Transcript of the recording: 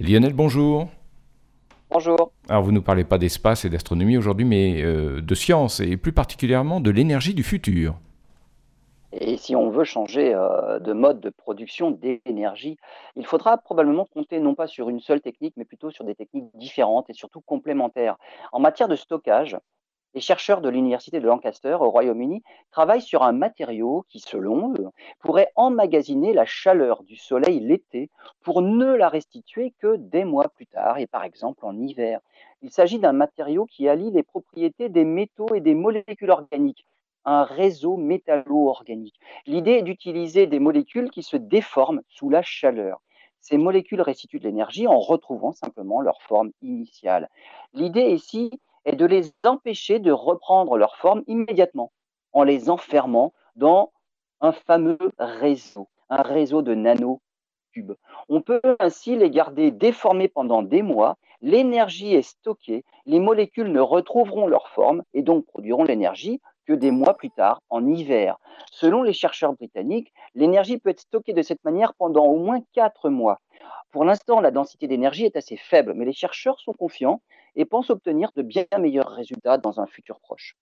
Lionel, bonjour. Bonjour. Alors vous ne nous parlez pas d'espace et d'astronomie aujourd'hui, mais euh, de science et plus particulièrement de l'énergie du futur. Et si on veut changer euh, de mode de production d'énergie, il faudra probablement compter non pas sur une seule technique, mais plutôt sur des techniques différentes et surtout complémentaires. En matière de stockage, les chercheurs de l'Université de Lancaster au Royaume-Uni travaillent sur un matériau qui, selon eux, pourrait emmagasiner la chaleur du Soleil l'été pour ne la restituer que des mois plus tard, et par exemple en hiver. Il s'agit d'un matériau qui allie les propriétés des métaux et des molécules organiques un réseau métallo-organique. L'idée est d'utiliser des molécules qui se déforment sous la chaleur. Ces molécules restituent de l'énergie en retrouvant simplement leur forme initiale. L'idée ici est de les empêcher de reprendre leur forme immédiatement en les enfermant dans un fameux réseau, un réseau de nanotubes. On peut ainsi les garder déformés pendant des mois, l'énergie est stockée, les molécules ne retrouveront leur forme et donc produiront l'énergie que des mois plus tard, en hiver. Selon les chercheurs britanniques, l'énergie peut être stockée de cette manière pendant au moins quatre mois. Pour l'instant, la densité d'énergie est assez faible, mais les chercheurs sont confiants et pensent obtenir de bien meilleurs résultats dans un futur proche.